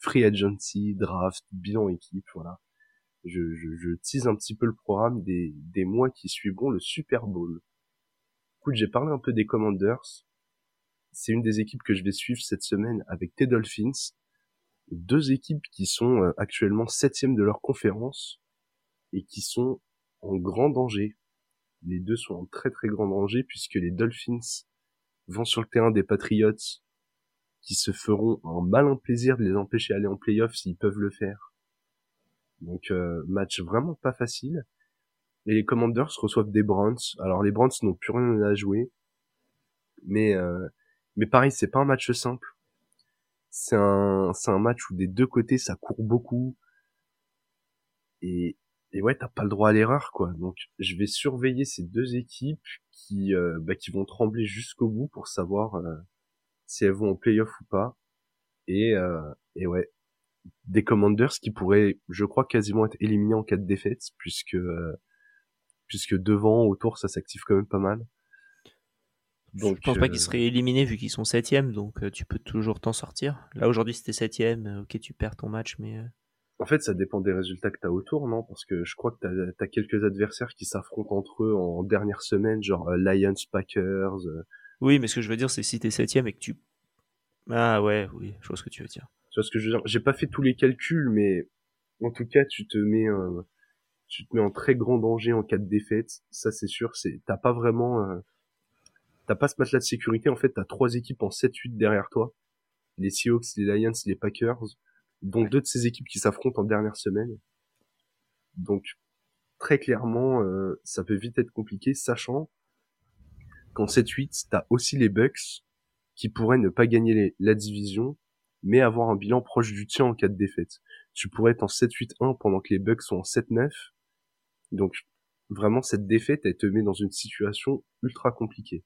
free agency, draft, bilan équipe, voilà. Je, je, je tease un petit peu le programme des, des mois qui suivront le Super Bowl. Écoute, j'ai parlé un peu des Commanders. C'est une des équipes que je vais suivre cette semaine avec tes Dolphins. Deux équipes qui sont euh, actuellement septièmes de leur conférence et qui sont en grand danger. Les deux sont en très très grand danger puisque les Dolphins vont sur le terrain des Patriots qui se feront un malin plaisir de les empêcher d'aller en playoff s'ils peuvent le faire. Donc euh, match vraiment pas facile. Et les Commanders reçoivent des Browns. Alors les Browns n'ont plus rien à jouer. Mais euh, mais pareil, c'est pas un match simple. C'est un c'est un match où des deux côtés ça court beaucoup. Et et ouais, t'as pas le droit à l'erreur quoi. Donc je vais surveiller ces deux équipes qui euh, bah, qui vont trembler jusqu'au bout pour savoir euh, si elles vont en playoff ou pas. Et euh, et ouais, des Commanders qui pourraient, je crois, quasiment être éliminés en cas de défaite, puisque puisque devant, autour, ça s'active quand même pas mal. Donc, je pense pas euh, qu'ils seraient éliminés vu qu'ils sont septièmes, donc euh, tu peux toujours t'en sortir. Là aujourd'hui c'était septième, euh, ok tu perds ton match, mais En fait, ça dépend des résultats que t'as autour, non? Parce que je crois que t'as as quelques adversaires qui s'affrontent entre eux en dernière semaine, genre Lions, Packers. oui, mais ce que je veux dire c'est si t'es septième et que tu ah ouais, oui, je vois ce que tu veux dire. Tu vois ce que je veux dire? J'ai pas fait tous les calculs, mais en tout cas, tu te mets, euh, tu te mets en très grand danger en cas de défaite. Ça, c'est sûr. C'est, t'as pas vraiment, euh, t'as pas ce matelas de sécurité. En fait, t'as trois équipes en 7-8 derrière toi. Les Seahawks, les Lions, les Packers. dont deux de ces équipes qui s'affrontent en dernière semaine. Donc, très clairement, euh, ça peut vite être compliqué, sachant qu'en 7-8, t'as aussi les Bucks qui pourraient ne pas gagner la division, mais avoir un bilan proche du tien en cas de défaite. Tu pourrais être en 7-8-1 pendant que les Bucks sont en 7-9. Donc vraiment cette défaite, elle te met dans une situation ultra compliquée.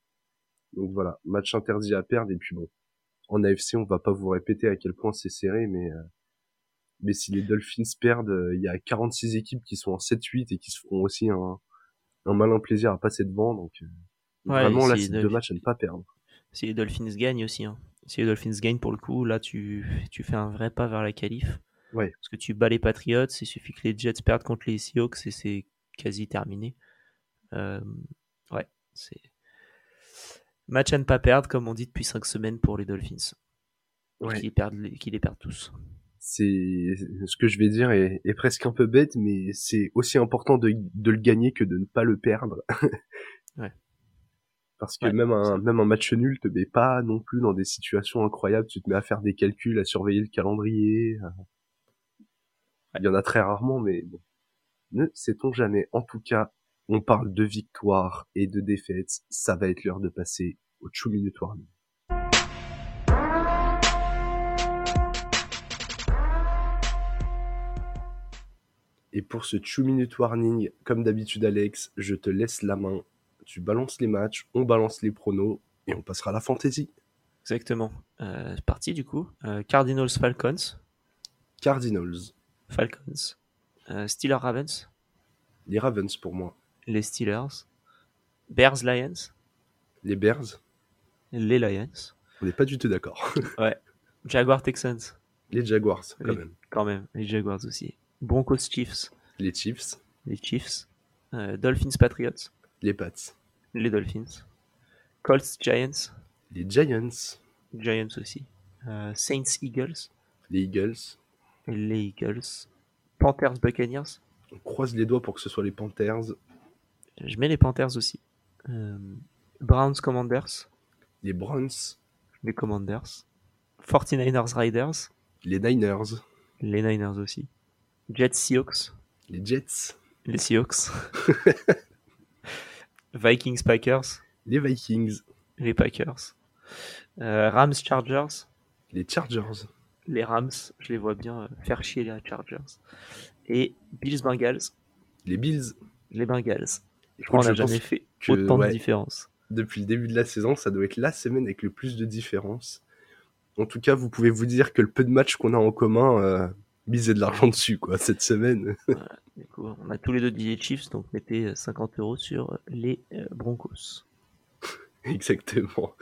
Donc voilà, match interdit à perdre et puis bon, en AFC on va pas vous répéter à quel point c'est serré, mais euh, mais si les Dolphins perdent, euh, il y a 46 équipes qui sont en 7-8 et qui se feront aussi un, un malin plaisir à passer devant. Donc euh, vraiment là, c'est deux matchs à ne pas perdre. Si les Dolphins gagnent aussi, hein. si les Dolphins gagnent pour le coup, là tu, tu fais un vrai pas vers la qualif. Ouais. Parce que tu bats les Patriots, il suffit que les Jets perdent contre les Seahawks et c'est quasi terminé. Euh, ouais, c'est match à ne pas perdre, comme on dit depuis 5 semaines pour les Dolphins. Ouais. Qui, les perdent, qui les perdent tous c'est ce que je vais dire est, est, presque un peu bête, mais c'est aussi important de, de, le gagner que de ne pas le perdre. [laughs] ouais. Parce que même un même un match nul te met pas non plus dans des situations incroyables. Tu te mets à faire des calculs, à surveiller le calendrier. Il y en a très rarement, mais bon. Ne sait-on jamais. En tout cas, on parle de victoire et de défaite. Ça va être l'heure de passer au Two Minute Warning. Et pour ce 2 minute warning, comme d'habitude Alex, je te laisse la main. Tu balances les matchs, on balance les pronos et on passera à la fantasy. Exactement. Euh, parti du coup. Euh, Cardinals Falcons. Cardinals. Falcons. Euh, Steelers Ravens. Les Ravens pour moi. Les Steelers. Bears Lions. Les Bears. Les Lions. On n'est pas du tout d'accord. [laughs] ouais. Jaguars Texans. Les Jaguars quand même. Quand même. Les Jaguars aussi. Broncos Chiefs. Les Chiefs. Les Chiefs. Euh, Dolphins Patriots. Les Pats. Les Dolphins. Colts Giants. Les Giants. Giants aussi. Euh, Saints Eagles. Les Eagles. Les Eagles. Panthers Buccaneers. On croise les doigts pour que ce soit les Panthers. Je mets les Panthers aussi. Euh, Browns Commanders. Les Browns. Les Commanders. 49ers Riders. Les Niners. Les Niners aussi. Jets Seahawks. Les Jets. Les Seahawks. [laughs] Vikings Packers. Les Vikings. Les Packers. Euh, Rams Chargers. Les Chargers. Les Rams, je les vois bien euh, faire chier les Chargers. Et Bills Bengals. Les Bills. Les Bengals. Je crois qu'on n'a jamais fait autant de différence. Depuis le début de la saison, ça doit être la semaine avec le plus de différence. En tout cas, vous pouvez vous dire que le peu de matchs qu'on a en commun, euh, miser de l'argent dessus, quoi, cette semaine. [laughs] du coup, on a tous les deux billets Chiefs, donc mettez 50 euros sur les euh, Broncos. Exactement.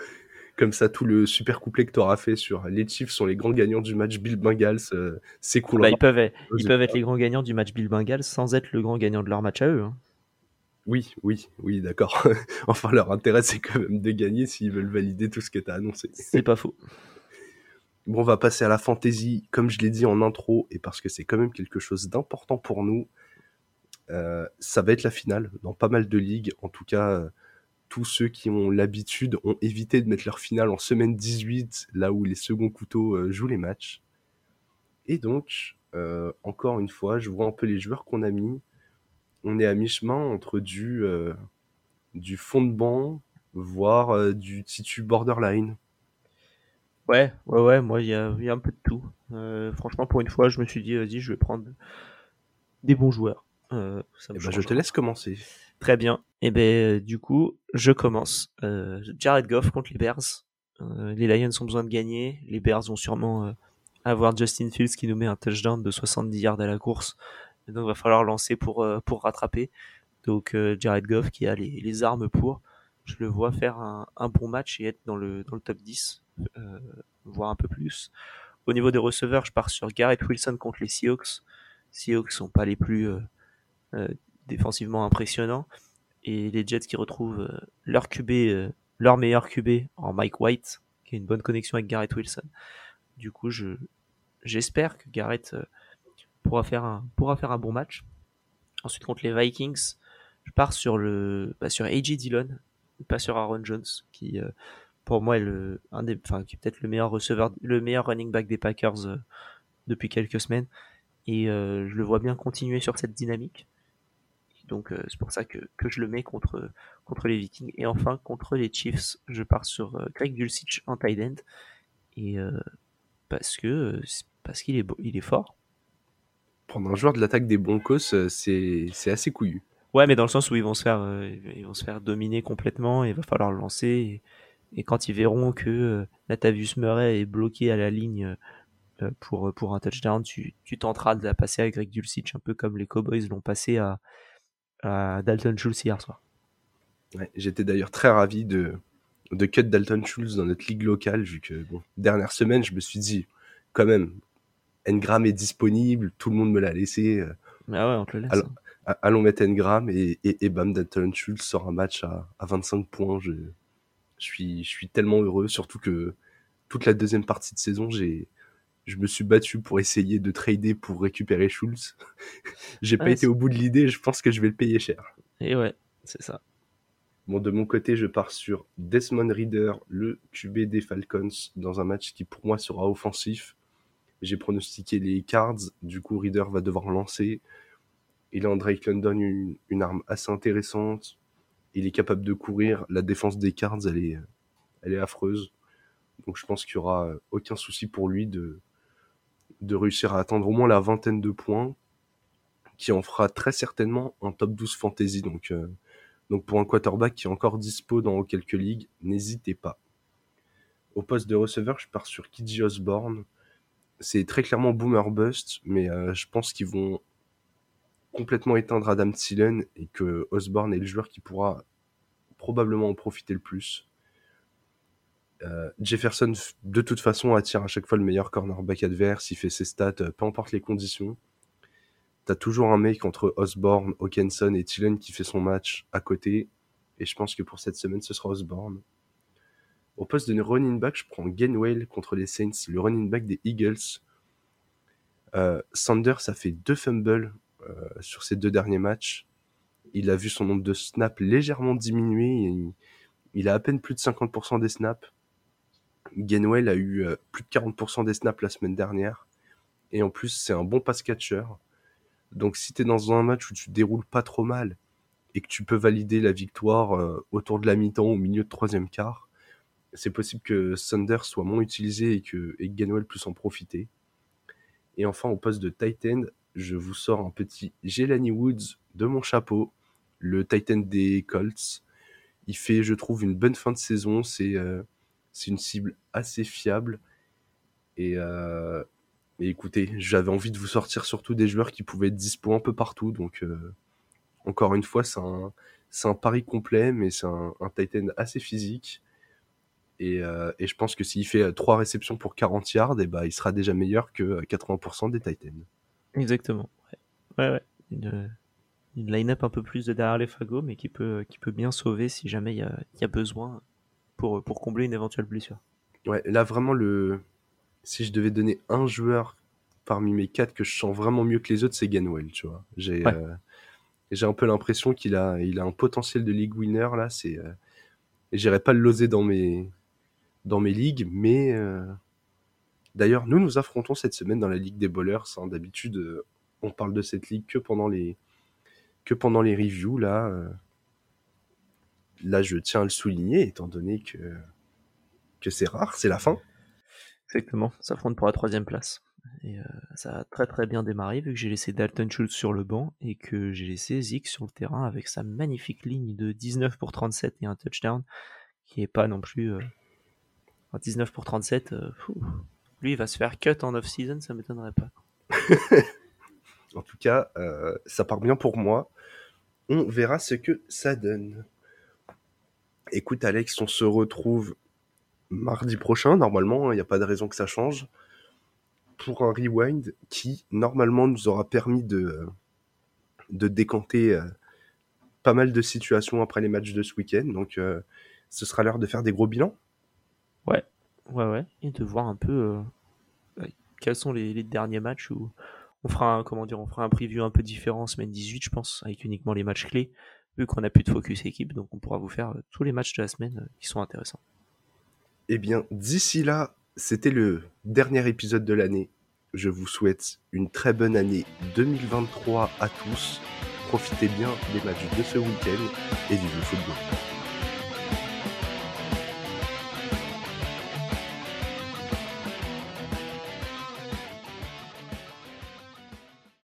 Comme ça, tout le super couplet que tu auras fait sur les Chiefs sont les grands gagnants du match Bill Bengals euh, s'écoulera. Bah, ils peuvent, être, ils peuvent être les grands gagnants du match Bill Bengals sans être le grand gagnant de leur match à eux. Hein. Oui, oui, oui, d'accord. [laughs] enfin, leur intérêt, c'est quand même de gagner s'ils veulent valider tout ce que tu as annoncé. C'est pas faux. Bon, on va passer à la fantasy, comme je l'ai dit en intro, et parce que c'est quand même quelque chose d'important pour nous. Euh, ça va être la finale dans pas mal de ligues. En tout cas, euh, tous ceux qui ont l'habitude ont évité de mettre leur finale en semaine 18, là où les seconds couteaux euh, jouent les matchs. Et donc, encore une fois, je vois un peu les joueurs qu'on a mis. On est à mi-chemin entre du, du fond de banc, voire du titu borderline. Ouais, ouais, ouais, moi, il y a, un peu de tout. Euh, franchement, pour une fois, je me suis dit, vas-y, je vais prendre des bons joueurs. Euh, eh ben, je te laisse commencer. Très bien. Et eh ben, du coup, je commence. Euh, Jared Goff contre les Bears. les Lions ont besoin de gagner. Les Bears vont sûrement avoir Justin Fields qui nous met un touchdown de 70 yards à la course. donc, il va falloir lancer pour, pour rattraper. Donc, Jared Goff qui a les, armes pour. Je le vois faire un, bon match et être dans le, top 10 euh, voire un peu plus. Au niveau des receveurs, je pars sur Garrett Wilson contre les Seahawks. Seahawks sont pas les plus euh, euh, défensivement impressionnants et les Jets qui retrouvent leur QB, leur meilleur QB en Mike White, qui a une bonne connexion avec Garrett Wilson. Du coup, je j'espère que Garrett pourra faire un pourra faire un bon match. Ensuite contre les Vikings, je pars sur le bah, sur AJ Dillon, pas sur Aaron Jones, qui pour moi le un des enfin qui est peut-être le meilleur receveur le meilleur running back des Packers euh, depuis quelques semaines et euh, je le vois bien continuer sur cette dynamique Donc c'est pour ça que, que, je le mets contre, contre les Vikings. Et enfin, contre les Chiefs, je pars sur Greg Dulcich en tight end. Et parce que parce qu'il est, il est fort. Prendre un joueur de l'attaque des Broncos, c'est assez couillu. Ouais, mais dans le sens où ils vont se faire, ils vont se faire dominer complètement, il va falloir le lancer. Et, quand ils verront que Latavius Murray est bloqué à la ligne pour, pour un touchdown, tu, tu tenteras de la passer avec Greg Dulcich, un peu comme les Cowboys l'ont passé à, à Dalton Schultz hier soir. Ouais, J'étais d'ailleurs très ravi de, de cut Dalton Schultz dans notre ligue locale, vu que, bon, dernière semaine, je me suis dit, quand même, Ngram est disponible, tout le monde me l'a laissé. Ah ouais, on te le laisse. Hein. Allons, mettre Ngram et, et, et bam, Dalton Schultz sort un match à, à 25 points. Je, je, suis, je suis tellement heureux, surtout que toute la deuxième partie de saison, j'ai, je me suis battu pour essayer de trader pour récupérer Schultz. [laughs] j'ai pas été au bout de l'idée, je pense que je vais le payer cher. Et ouais, c'est ça. Bon, de mon côté, je pars sur Desmond Reader, le QB des Falcons, dans un match qui pour moi sera offensif. J'ai pronostiqué les cards, du coup Reader va devoir lancer. Il a en Drake London une, une, arme assez intéressante. Il est capable de courir. La défense des cards, elle est, elle est affreuse. Donc je pense qu'il n'y aura aucun souci pour lui de, de réussir à atteindre au moins la vingtaine de points, qui en fera très certainement un top 12 fantasy. Donc, euh, donc pour un quarterback qui est encore dispo dans quelques ligues, n'hésitez pas. Au poste de receveur, je pars sur Kidji Osborne. C'est très clairement boomer bust, mais euh, je pense qu'ils vont complètement éteindre Adam Thielen et que Osborne est le joueur qui pourra probablement en profiter le plus. Euh, Jefferson, de toute façon, attire à chaque fois le meilleur cornerback adverse. Il fait ses stats, euh, peu importe les conditions. T'as toujours un mec entre Osborne, Hawkinson et Thielen qui fait son match à côté. Et je pense que pour cette semaine, ce sera Osborne. Au poste de running back, je prends Gainwell contre les Saints, le running back des Eagles. Euh, Sanders a fait deux fumbles euh, sur ses deux derniers matchs. Il a vu son nombre de snaps légèrement diminuer. Il, il a à peine plus de 50% des snaps. Gainwell a eu euh, plus de 40% des snaps la semaine dernière. Et en plus, c'est un bon pass catcher. Donc si tu es dans un match où tu déroules pas trop mal et que tu peux valider la victoire euh, autour de la mi-temps au milieu de troisième quart, c'est possible que Sanders soit moins utilisé et que, et puisse en profiter. Et enfin, au poste de Titan, je vous sors un petit Jelani Woods de mon chapeau, le Titan des Colts. Il fait, je trouve, une bonne fin de saison. C'est euh, c'est une cible assez fiable. Et, euh, et écoutez, j'avais envie de vous sortir surtout des joueurs qui pouvaient être dispo un peu partout. Donc, euh, encore une fois, c'est un, pari complet, mais c'est un, Titan assez physique. Et, euh, et je pense que s'il fait 3 réceptions pour 40 yards, et bah, il sera déjà meilleur que 80% des Titans. Exactement. Ouais, ouais. Une, line-up un peu plus de derrière les fagots, mais qui peut, bien sauver si jamais il y a besoin pour, pour combler une éventuelle blessure. Ouais, là vraiment, le... si je devais donner un joueur parmi mes quatre que je sens vraiment mieux que les autres, c'est Ganwell, tu vois. J'ai Ouais. euh, j'ai un peu l'impression qu'il a, il a un potentiel de league winner, là. C'est, euh, pas le loser dans mes, dans mes ligues, mais euh, d'ailleurs, nous nous affrontons cette semaine dans la ligue des bowlers. hein. D'habitude, euh, on parle de cette ligue que pendant les, que pendant les reviews, là. Là, je tiens à le souligner, étant donné que, que c'est rare, c'est la fin. Exactement, ça s'affronte pour la troisième place. Et euh, ça a très très bien démarré vu que j'ai laissé Dalton Schultz sur le banc et que j'ai laissé Zeke sur le terrain avec sa magnifique ligne de 19 pour 37 et un touchdown qui est pas non plus euh, enfin, 19 pour 37. euh. Lui il va se faire cut en off-season, ça m'étonnerait pas. [laughs] En tout cas, euh, ça part bien pour moi. On verra ce que ça donne. Écoute Alex, on se retrouve mardi prochain, normalement, il n'y a pas de raison que ça change, pour un rewind qui, normalement, nous aura permis de, de décanter euh, pas mal de situations après les matchs de ce week-end. Donc, euh, ce sera l'heure de faire des gros bilans. Ouais, ouais, ouais, et de voir un peu euh, quels sont les, derniers matchs où on fera un, comment dire, on fera un preview un peu différent en semaine 18, je pense, avec uniquement les matchs clés, vu qu'on a plus de focus équipe, donc on pourra vous faire euh, tous les matchs de la semaine euh, qui sont intéressants. Eh bien, d'ici là, c'était le dernier épisode de l'année. Je vous souhaite une très bonne année 2023 à tous. profitez bien des matchs de ce week-end et vivez le football.